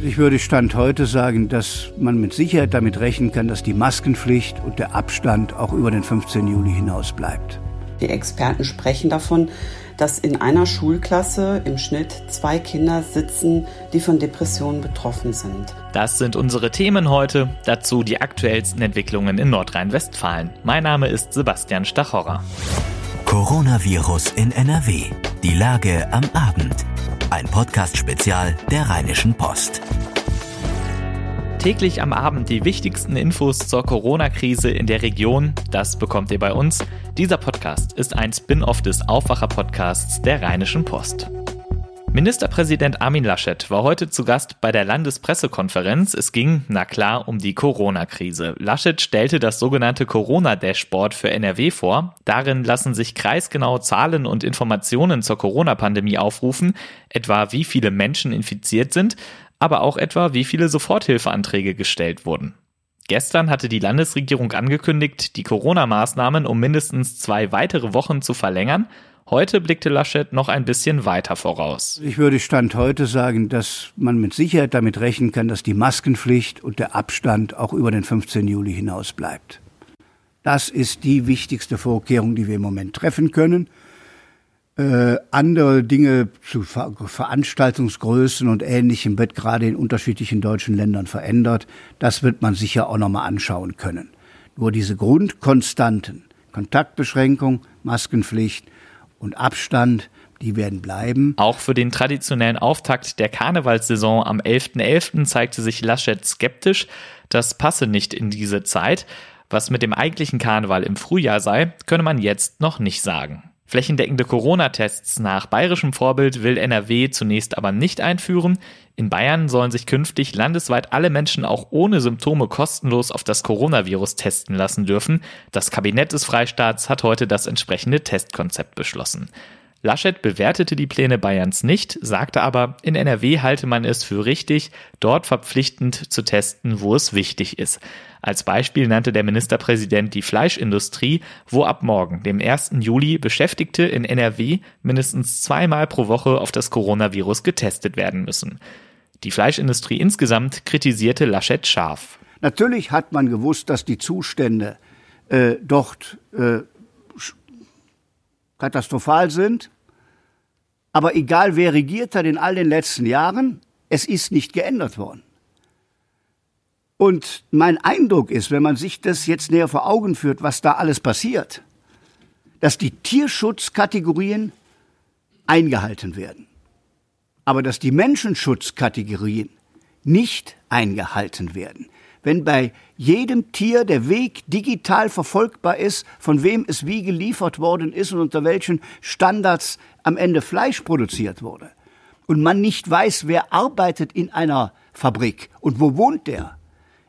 Ich würde Stand heute sagen, dass man mit Sicherheit damit rechnen kann, dass die Maskenpflicht und der Abstand auch über den 15. Juli hinaus bleibt. Die Experten sprechen davon, dass in einer Schulklasse im Schnitt zwei Kinder sitzen, die von Depressionen betroffen sind. Das sind unsere Themen heute. Dazu die aktuellsten Entwicklungen in Nordrhein-Westfalen. Mein Name ist Sebastian Stachorra. Coronavirus in NRW. Die Lage am Abend. Ein Podcast-Spezial der Rheinischen Post. Täglich am Abend die wichtigsten Infos zur Corona-Krise in der Region. Das bekommt ihr bei uns. Dieser Podcast ist ein Spin-off des Aufwacher-Podcasts der Rheinischen Post. Ministerpräsident Armin Laschet war heute zu Gast bei der Landespressekonferenz. Es ging, na klar, um die Corona-Krise. Laschet stellte das sogenannte Corona-Dashboard für NRW vor. Darin lassen sich kreisgenaue Zahlen und Informationen zur Corona-Pandemie aufrufen, etwa wie viele Menschen infiziert sind, aber auch etwa wie viele Soforthilfeanträge gestellt wurden. Gestern hatte die Landesregierung angekündigt, die Corona-Maßnahmen um mindestens zwei weitere Wochen zu verlängern. Heute blickte Laschet noch ein bisschen weiter voraus. Ich würde Stand heute sagen, dass man mit Sicherheit damit rechnen kann, dass die Maskenpflicht und der Abstand auch über den 15. Juli hinaus bleibt. Das ist die wichtigste Vorkehrung, die wir im Moment treffen können. Äh, andere Dinge zu Ver Veranstaltungsgrößen und Ähnlichem wird gerade in unterschiedlichen deutschen Ländern verändert. Das wird man sicher auch nochmal anschauen können. Nur diese Grundkonstanten, Kontaktbeschränkung, Maskenpflicht, und Abstand, die werden bleiben. Auch für den traditionellen Auftakt der Karnevalssaison am 11.11. .11. zeigte sich Laschet skeptisch. Das passe nicht in diese Zeit. Was mit dem eigentlichen Karneval im Frühjahr sei, könne man jetzt noch nicht sagen. Flächendeckende Corona-Tests nach bayerischem Vorbild will NRW zunächst aber nicht einführen. In Bayern sollen sich künftig landesweit alle Menschen auch ohne Symptome kostenlos auf das Coronavirus testen lassen dürfen. Das Kabinett des Freistaats hat heute das entsprechende Testkonzept beschlossen. Laschet bewertete die Pläne Bayerns nicht, sagte aber, in NRW halte man es für richtig, dort verpflichtend zu testen, wo es wichtig ist. Als Beispiel nannte der Ministerpräsident die Fleischindustrie, wo ab morgen, dem 1. Juli, Beschäftigte in NRW mindestens zweimal pro Woche auf das Coronavirus getestet werden müssen. Die Fleischindustrie insgesamt kritisierte Laschet scharf. Natürlich hat man gewusst, dass die Zustände äh, dort äh, katastrophal sind. Aber egal wer regiert hat in all den letzten Jahren, es ist nicht geändert worden. Und mein Eindruck ist, wenn man sich das jetzt näher vor Augen führt, was da alles passiert, dass die Tierschutzkategorien eingehalten werden, aber dass die Menschenschutzkategorien nicht eingehalten werden wenn bei jedem Tier der Weg digital verfolgbar ist, von wem es wie geliefert worden ist und unter welchen Standards am Ende Fleisch produziert wurde. Und man nicht weiß, wer arbeitet in einer Fabrik und wo wohnt der,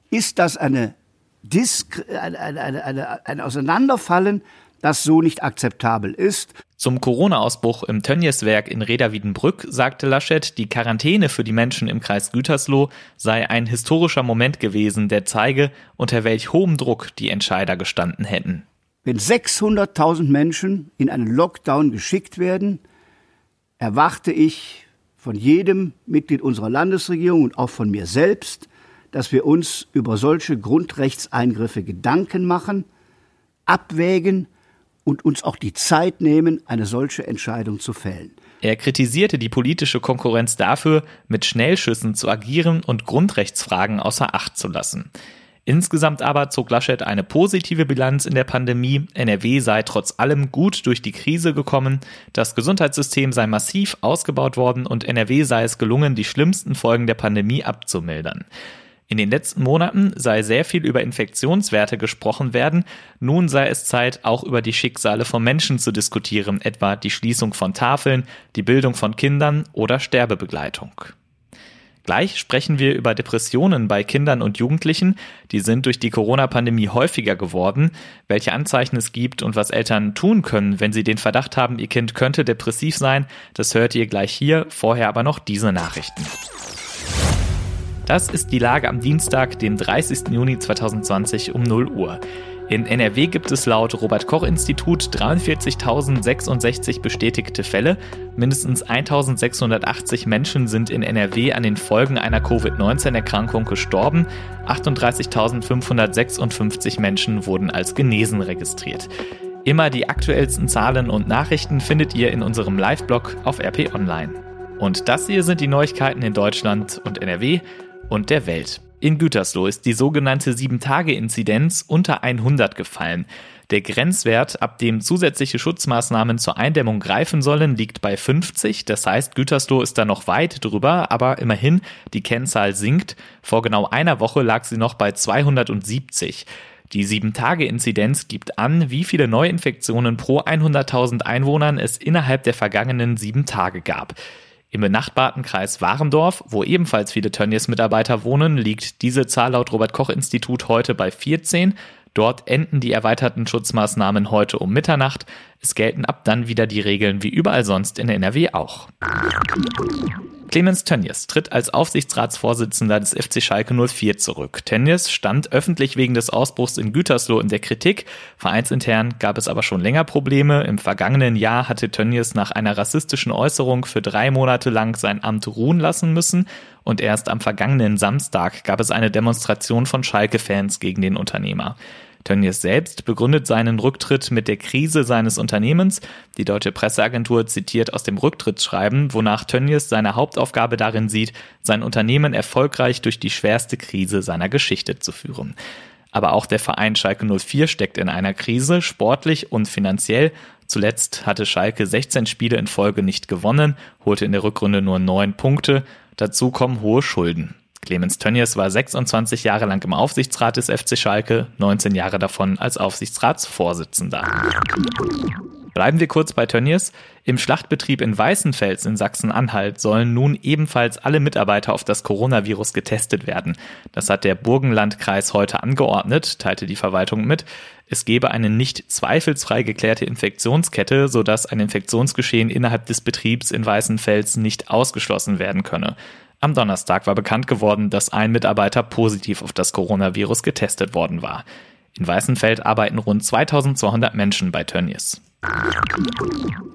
ist das eine Disk eine, eine, eine, ein Auseinanderfallen das so nicht akzeptabel ist. Zum Corona-Ausbruch im Tönnieswerk in Reda-Wiedenbrück sagte Laschet, die Quarantäne für die Menschen im Kreis Gütersloh sei ein historischer Moment gewesen, der zeige, unter welch hohem Druck die Entscheider gestanden hätten. Wenn 600.000 Menschen in einen Lockdown geschickt werden, erwarte ich von jedem Mitglied unserer Landesregierung und auch von mir selbst, dass wir uns über solche Grundrechtseingriffe Gedanken machen, abwägen und uns auch die Zeit nehmen, eine solche Entscheidung zu fällen. Er kritisierte die politische Konkurrenz dafür, mit Schnellschüssen zu agieren und Grundrechtsfragen außer Acht zu lassen. Insgesamt aber zog Laschet eine positive Bilanz in der Pandemie. NRW sei trotz allem gut durch die Krise gekommen. Das Gesundheitssystem sei massiv ausgebaut worden und NRW sei es gelungen, die schlimmsten Folgen der Pandemie abzumildern. In den letzten Monaten sei sehr viel über Infektionswerte gesprochen werden. Nun sei es Zeit, auch über die Schicksale von Menschen zu diskutieren, etwa die Schließung von Tafeln, die Bildung von Kindern oder Sterbebegleitung. Gleich sprechen wir über Depressionen bei Kindern und Jugendlichen. Die sind durch die Corona-Pandemie häufiger geworden. Welche Anzeichen es gibt und was Eltern tun können, wenn sie den Verdacht haben, ihr Kind könnte depressiv sein, das hört ihr gleich hier. Vorher aber noch diese Nachrichten. Das ist die Lage am Dienstag, dem 30. Juni 2020 um 0 Uhr. In NRW gibt es laut Robert Koch Institut 43.066 bestätigte Fälle. Mindestens 1.680 Menschen sind in NRW an den Folgen einer Covid-19-Erkrankung gestorben. 38.556 Menschen wurden als genesen registriert. Immer die aktuellsten Zahlen und Nachrichten findet ihr in unserem Live-Blog auf RP Online. Und das hier sind die Neuigkeiten in Deutschland und NRW und der Welt. In Gütersloh ist die sogenannte 7-Tage-Inzidenz unter 100 gefallen. Der Grenzwert, ab dem zusätzliche Schutzmaßnahmen zur Eindämmung greifen sollen, liegt bei 50. Das heißt, Gütersloh ist da noch weit drüber, aber immerhin, die Kennzahl sinkt. Vor genau einer Woche lag sie noch bei 270. Die 7-Tage-Inzidenz gibt an, wie viele Neuinfektionen pro 100.000 Einwohnern es innerhalb der vergangenen sieben Tage gab. Im benachbarten Kreis Warendorf, wo ebenfalls viele Tönnies-Mitarbeiter wohnen, liegt diese Zahl laut Robert-Koch-Institut heute bei 14. Dort enden die erweiterten Schutzmaßnahmen heute um Mitternacht. Es gelten ab dann wieder die Regeln wie überall sonst in NRW auch. Clemens Tönnies tritt als Aufsichtsratsvorsitzender des FC Schalke 04 zurück. Tönnies stand öffentlich wegen des Ausbruchs in Gütersloh in der Kritik. Vereinsintern gab es aber schon länger Probleme. Im vergangenen Jahr hatte Tönnies nach einer rassistischen Äußerung für drei Monate lang sein Amt ruhen lassen müssen. Und erst am vergangenen Samstag gab es eine Demonstration von Schalke-Fans gegen den Unternehmer. Tönnies selbst begründet seinen Rücktritt mit der Krise seines Unternehmens. Die deutsche Presseagentur zitiert aus dem Rücktrittsschreiben, wonach Tönnies seine Hauptaufgabe darin sieht, sein Unternehmen erfolgreich durch die schwerste Krise seiner Geschichte zu führen. Aber auch der Verein Schalke 04 steckt in einer Krise, sportlich und finanziell. Zuletzt hatte Schalke 16 Spiele in Folge nicht gewonnen, holte in der Rückrunde nur neun Punkte. Dazu kommen hohe Schulden. Clemens Tönnies war 26 Jahre lang im Aufsichtsrat des FC Schalke, 19 Jahre davon als Aufsichtsratsvorsitzender. Bleiben wir kurz bei Tönnies. Im Schlachtbetrieb in Weißenfels in Sachsen-Anhalt sollen nun ebenfalls alle Mitarbeiter auf das Coronavirus getestet werden. Das hat der Burgenlandkreis heute angeordnet, teilte die Verwaltung mit. Es gebe eine nicht zweifelsfrei geklärte Infektionskette, sodass ein Infektionsgeschehen innerhalb des Betriebs in Weißenfels nicht ausgeschlossen werden könne. Am Donnerstag war bekannt geworden, dass ein Mitarbeiter positiv auf das Coronavirus getestet worden war. In Weißenfeld arbeiten rund 2200 Menschen bei Tönnies.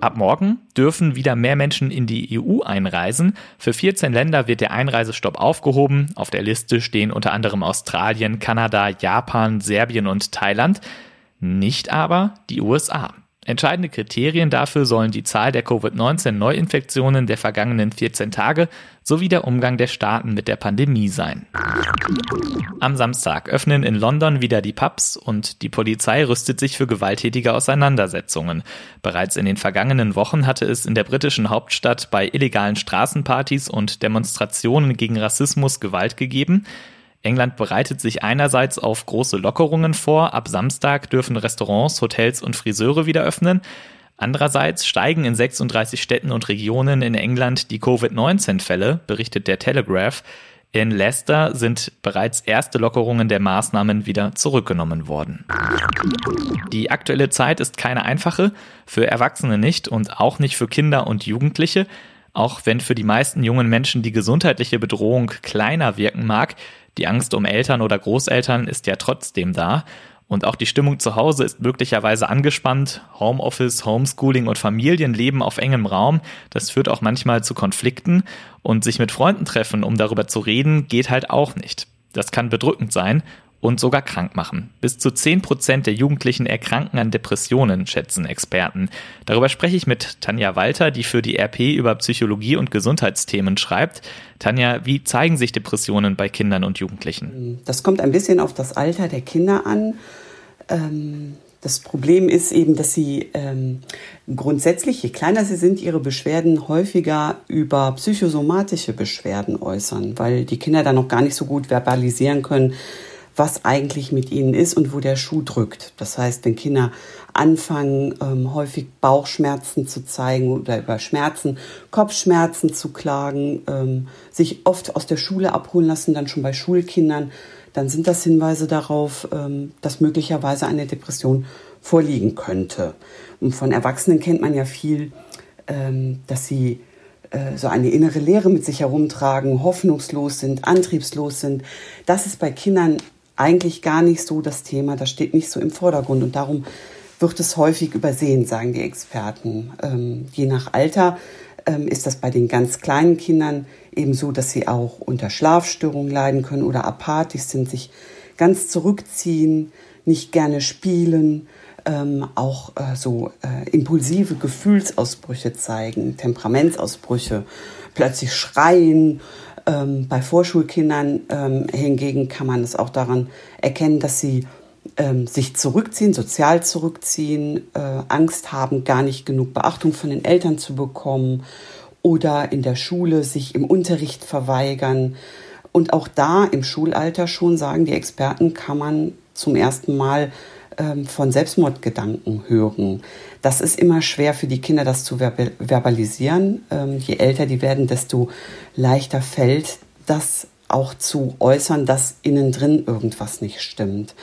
Ab morgen dürfen wieder mehr Menschen in die EU einreisen. Für 14 Länder wird der Einreisestopp aufgehoben. Auf der Liste stehen unter anderem Australien, Kanada, Japan, Serbien und Thailand. Nicht aber die USA. Entscheidende Kriterien dafür sollen die Zahl der Covid-19-Neuinfektionen der vergangenen 14 Tage sowie der Umgang der Staaten mit der Pandemie sein. Am Samstag öffnen in London wieder die Pubs und die Polizei rüstet sich für gewalttätige Auseinandersetzungen. Bereits in den vergangenen Wochen hatte es in der britischen Hauptstadt bei illegalen Straßenpartys und Demonstrationen gegen Rassismus Gewalt gegeben. England bereitet sich einerseits auf große Lockerungen vor. Ab Samstag dürfen Restaurants, Hotels und Friseure wieder öffnen. Andererseits steigen in 36 Städten und Regionen in England die Covid-19-Fälle, berichtet der Telegraph. In Leicester sind bereits erste Lockerungen der Maßnahmen wieder zurückgenommen worden. Die aktuelle Zeit ist keine einfache, für Erwachsene nicht und auch nicht für Kinder und Jugendliche. Auch wenn für die meisten jungen Menschen die gesundheitliche Bedrohung kleiner wirken mag, die Angst um Eltern oder Großeltern ist ja trotzdem da. Und auch die Stimmung zu Hause ist möglicherweise angespannt. Homeoffice, Homeschooling und Familienleben auf engem Raum, das führt auch manchmal zu Konflikten. Und sich mit Freunden treffen, um darüber zu reden, geht halt auch nicht. Das kann bedrückend sein und sogar krank machen. Bis zu 10 Prozent der Jugendlichen erkranken an Depressionen, schätzen Experten. Darüber spreche ich mit Tanja Walter, die für die RP über Psychologie und Gesundheitsthemen schreibt. Tanja, wie zeigen sich Depressionen bei Kindern und Jugendlichen? Das kommt ein bisschen auf das Alter der Kinder an. Ähm das Problem ist eben, dass sie ähm, grundsätzlich, je kleiner sie sind, ihre Beschwerden häufiger über psychosomatische Beschwerden äußern, weil die Kinder dann noch gar nicht so gut verbalisieren können, was eigentlich mit ihnen ist und wo der Schuh drückt. Das heißt, wenn Kinder anfangen, ähm, häufig Bauchschmerzen zu zeigen oder über Schmerzen, Kopfschmerzen zu klagen, ähm, sich oft aus der Schule abholen lassen, dann schon bei Schulkindern, dann sind das Hinweise darauf, ähm, dass möglicherweise eine Depression vorliegen könnte. Und von Erwachsenen kennt man ja viel, ähm, dass sie äh, so eine innere Leere mit sich herumtragen, hoffnungslos sind, antriebslos sind. Das ist bei Kindern eigentlich gar nicht so das Thema, das steht nicht so im Vordergrund und darum wird es häufig übersehen, sagen die Experten. Ähm, je nach Alter ähm, ist das bei den ganz kleinen Kindern eben so, dass sie auch unter Schlafstörungen leiden können oder apathisch sind, sich ganz zurückziehen, nicht gerne spielen, ähm, auch äh, so äh, impulsive Gefühlsausbrüche zeigen, Temperamentsausbrüche, plötzlich schreien. Ähm, bei Vorschulkindern ähm, hingegen kann man es auch daran erkennen, dass sie ähm, sich zurückziehen, sozial zurückziehen, äh, Angst haben, gar nicht genug Beachtung von den Eltern zu bekommen oder in der Schule sich im Unterricht verweigern. Und auch da im Schulalter schon sagen die Experten, kann man zum ersten Mal von Selbstmordgedanken hören. Das ist immer schwer für die Kinder, das zu verbalisieren. Ähm, je älter die werden, desto leichter fällt das auch zu äußern, dass innen drin irgendwas nicht stimmt.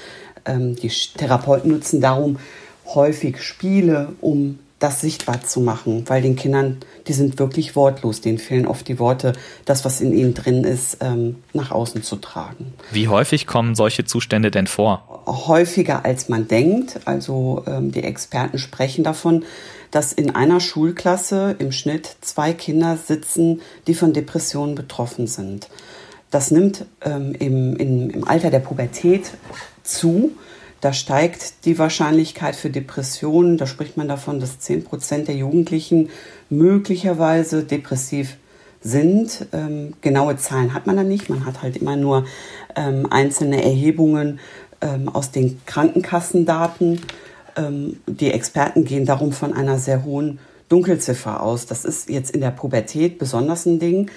Ähm, die Therapeuten nutzen darum häufig Spiele, um das sichtbar zu machen, weil den Kindern, die sind wirklich wortlos, denen fehlen oft die Worte, das, was in ihnen drin ist, ähm, nach außen zu tragen. Wie häufig kommen solche Zustände denn vor? Häufiger als man denkt. Also ähm, die Experten sprechen davon, dass in einer Schulklasse im Schnitt zwei Kinder sitzen, die von Depressionen betroffen sind. Das nimmt ähm, im, im, im Alter der Pubertät zu. Da steigt die Wahrscheinlichkeit für Depressionen. Da spricht man davon, dass 10 Prozent der Jugendlichen möglicherweise depressiv sind. Ähm, genaue Zahlen hat man da nicht. Man hat halt immer nur ähm, einzelne Erhebungen ähm, aus den Krankenkassendaten. Ähm, die Experten gehen darum von einer sehr hohen Dunkelziffer aus. Das ist jetzt in der Pubertät besonders ein Ding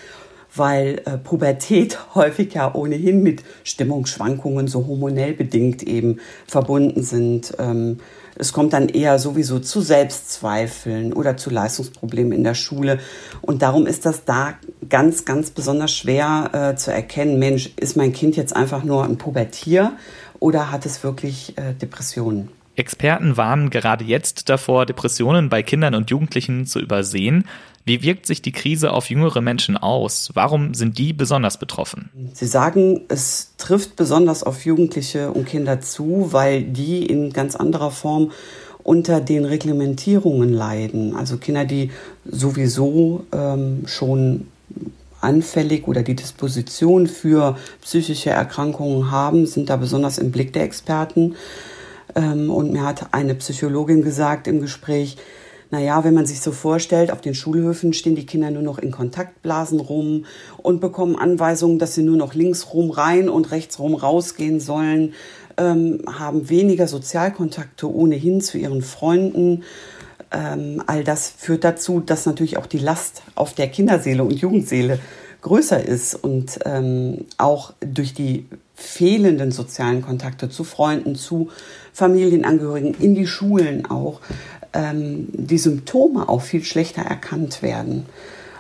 weil äh, Pubertät häufig ja ohnehin mit Stimmungsschwankungen so hormonell bedingt eben verbunden sind. Ähm, es kommt dann eher sowieso zu Selbstzweifeln oder zu Leistungsproblemen in der Schule. Und darum ist das da ganz, ganz besonders schwer äh, zu erkennen, Mensch, ist mein Kind jetzt einfach nur ein Pubertier oder hat es wirklich äh, Depressionen? Experten warnen gerade jetzt davor, Depressionen bei Kindern und Jugendlichen zu übersehen. Wie wirkt sich die Krise auf jüngere Menschen aus? Warum sind die besonders betroffen? Sie sagen, es trifft besonders auf Jugendliche und Kinder zu, weil die in ganz anderer Form unter den Reglementierungen leiden. Also Kinder, die sowieso ähm, schon anfällig oder die Disposition für psychische Erkrankungen haben, sind da besonders im Blick der Experten. Ähm, und mir hat eine Psychologin gesagt im Gespräch, naja, wenn man sich so vorstellt, auf den Schulhöfen stehen die Kinder nur noch in Kontaktblasen rum und bekommen Anweisungen, dass sie nur noch links rum rein und rechts rum rausgehen sollen, ähm, haben weniger Sozialkontakte ohnehin zu ihren Freunden. Ähm, all das führt dazu, dass natürlich auch die Last auf der Kinderseele und Jugendseele größer ist und ähm, auch durch die fehlenden sozialen Kontakte zu Freunden, zu Familienangehörigen, in die Schulen auch, ähm, die Symptome auch viel schlechter erkannt werden.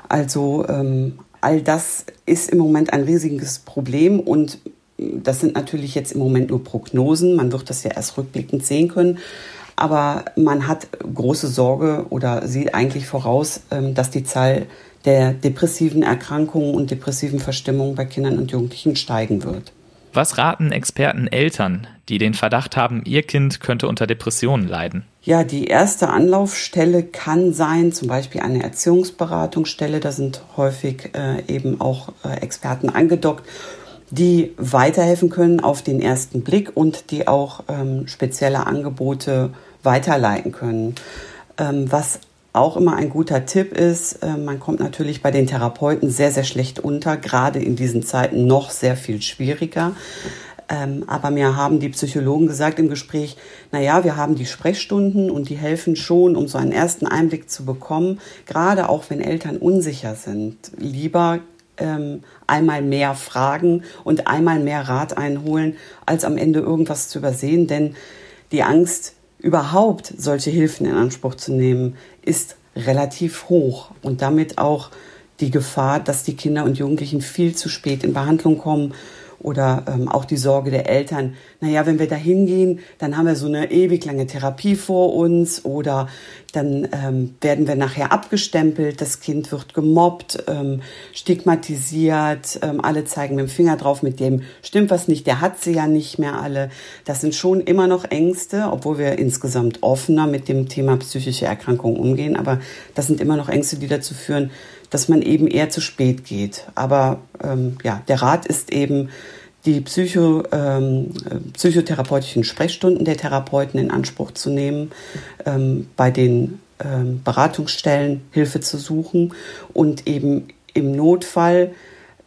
Also ähm, all das ist im Moment ein riesiges Problem und das sind natürlich jetzt im Moment nur Prognosen. Man wird das ja erst rückblickend sehen können. Aber man hat große Sorge oder sieht eigentlich voraus, ähm, dass die Zahl der depressiven Erkrankungen und depressiven Verstimmungen bei Kindern und Jugendlichen steigen wird. Was raten Experten Eltern, die den Verdacht haben, ihr Kind könnte unter Depressionen leiden? Ja, die erste Anlaufstelle kann sein, zum Beispiel eine Erziehungsberatungsstelle. Da sind häufig äh, eben auch äh, Experten angedockt, die weiterhelfen können auf den ersten Blick und die auch ähm, spezielle Angebote weiterleiten können. Ähm, was auch immer ein guter Tipp ist, äh, man kommt natürlich bei den Therapeuten sehr, sehr schlecht unter, gerade in diesen Zeiten noch sehr viel schwieriger. Ähm, aber mir haben die Psychologen gesagt im Gespräch, na ja, wir haben die Sprechstunden und die helfen schon, um so einen ersten Einblick zu bekommen, gerade auch wenn Eltern unsicher sind. Lieber ähm, einmal mehr fragen und einmal mehr Rat einholen, als am Ende irgendwas zu übersehen, denn die Angst, überhaupt solche Hilfen in Anspruch zu nehmen, ist relativ hoch. Und damit auch die Gefahr, dass die Kinder und Jugendlichen viel zu spät in Behandlung kommen oder ähm, auch die Sorge der Eltern, naja, wenn wir da hingehen, dann haben wir so eine ewig lange Therapie vor uns oder dann ähm, werden wir nachher abgestempelt, das Kind wird gemobbt, ähm, stigmatisiert, ähm, alle zeigen mit dem Finger drauf, mit dem stimmt was nicht, der hat sie ja nicht mehr alle. Das sind schon immer noch Ängste, obwohl wir insgesamt offener mit dem Thema psychische Erkrankungen umgehen, aber das sind immer noch Ängste, die dazu führen, dass man eben eher zu spät geht. Aber ähm, ja, der Rat ist eben, die Psycho, ähm, psychotherapeutischen Sprechstunden der Therapeuten in Anspruch zu nehmen, ähm, bei den ähm, Beratungsstellen Hilfe zu suchen und eben im Notfall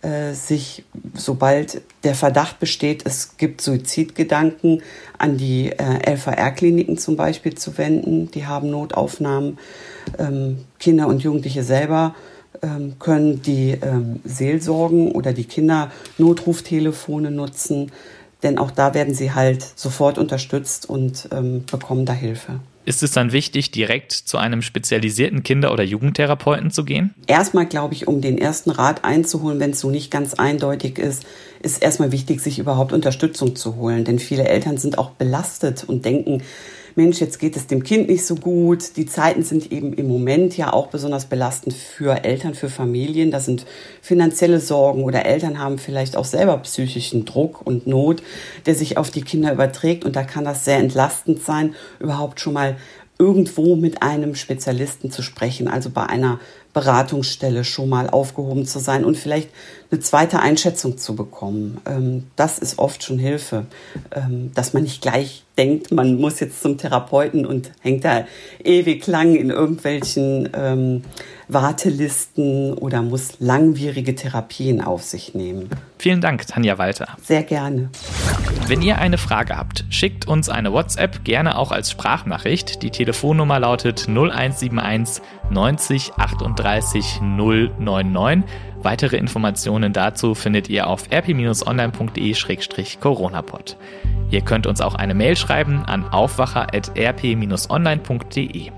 äh, sich, sobald der Verdacht besteht, es gibt Suizidgedanken, an die äh, LVR-Kliniken zum Beispiel zu wenden. Die haben Notaufnahmen. Ähm, Kinder und Jugendliche selber können die ähm, Seelsorgen oder die Kindernotruftelefone nutzen, denn auch da werden sie halt sofort unterstützt und ähm, bekommen da Hilfe. Ist es dann wichtig, direkt zu einem spezialisierten Kinder- oder Jugendtherapeuten zu gehen? Erstmal glaube ich, um den ersten Rat einzuholen, wenn es so nicht ganz eindeutig ist, ist erstmal wichtig, sich überhaupt Unterstützung zu holen. Denn viele Eltern sind auch belastet und denken, Mensch, jetzt geht es dem Kind nicht so gut. Die Zeiten sind eben im Moment ja auch besonders belastend für Eltern, für Familien. Das sind finanzielle Sorgen oder Eltern haben vielleicht auch selber psychischen Druck und Not, der sich auf die Kinder überträgt. Und da kann das sehr entlastend sein, überhaupt schon mal irgendwo mit einem Spezialisten zu sprechen, also bei einer Beratungsstelle schon mal aufgehoben zu sein und vielleicht eine zweite Einschätzung zu bekommen. Ähm, das ist oft schon Hilfe, ähm, dass man nicht gleich denkt, man muss jetzt zum Therapeuten und hängt da ewig lang in irgendwelchen ähm, Wartelisten oder muss langwierige Therapien auf sich nehmen. Vielen Dank, Tanja Walter. Sehr gerne. Wenn ihr eine Frage habt, schickt uns eine WhatsApp, gerne auch als Sprachnachricht. Die Telefonnummer lautet 0171 90 38 099. Weitere Informationen dazu findet ihr auf rp-online.de-coronapod. Ihr könnt uns auch eine Mail schreiben an aufwacher.rp-online.de.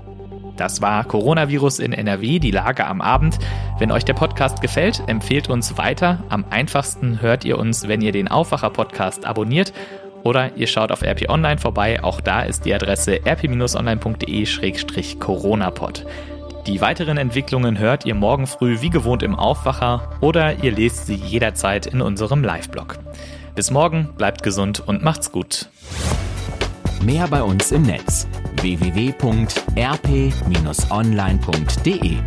Das war Coronavirus in NRW, die Lage am Abend. Wenn euch der Podcast gefällt, empfehlt uns weiter. Am einfachsten hört ihr uns, wenn ihr den Aufwacher-Podcast abonniert oder ihr schaut auf RP Online vorbei. Auch da ist die Adresse rp-online.de-coronapod. Die weiteren Entwicklungen hört ihr morgen früh wie gewohnt im Aufwacher oder ihr lest sie jederzeit in unserem Live-Blog. Bis morgen, bleibt gesund und macht's gut. Mehr bei uns im Netz www.rp-online.de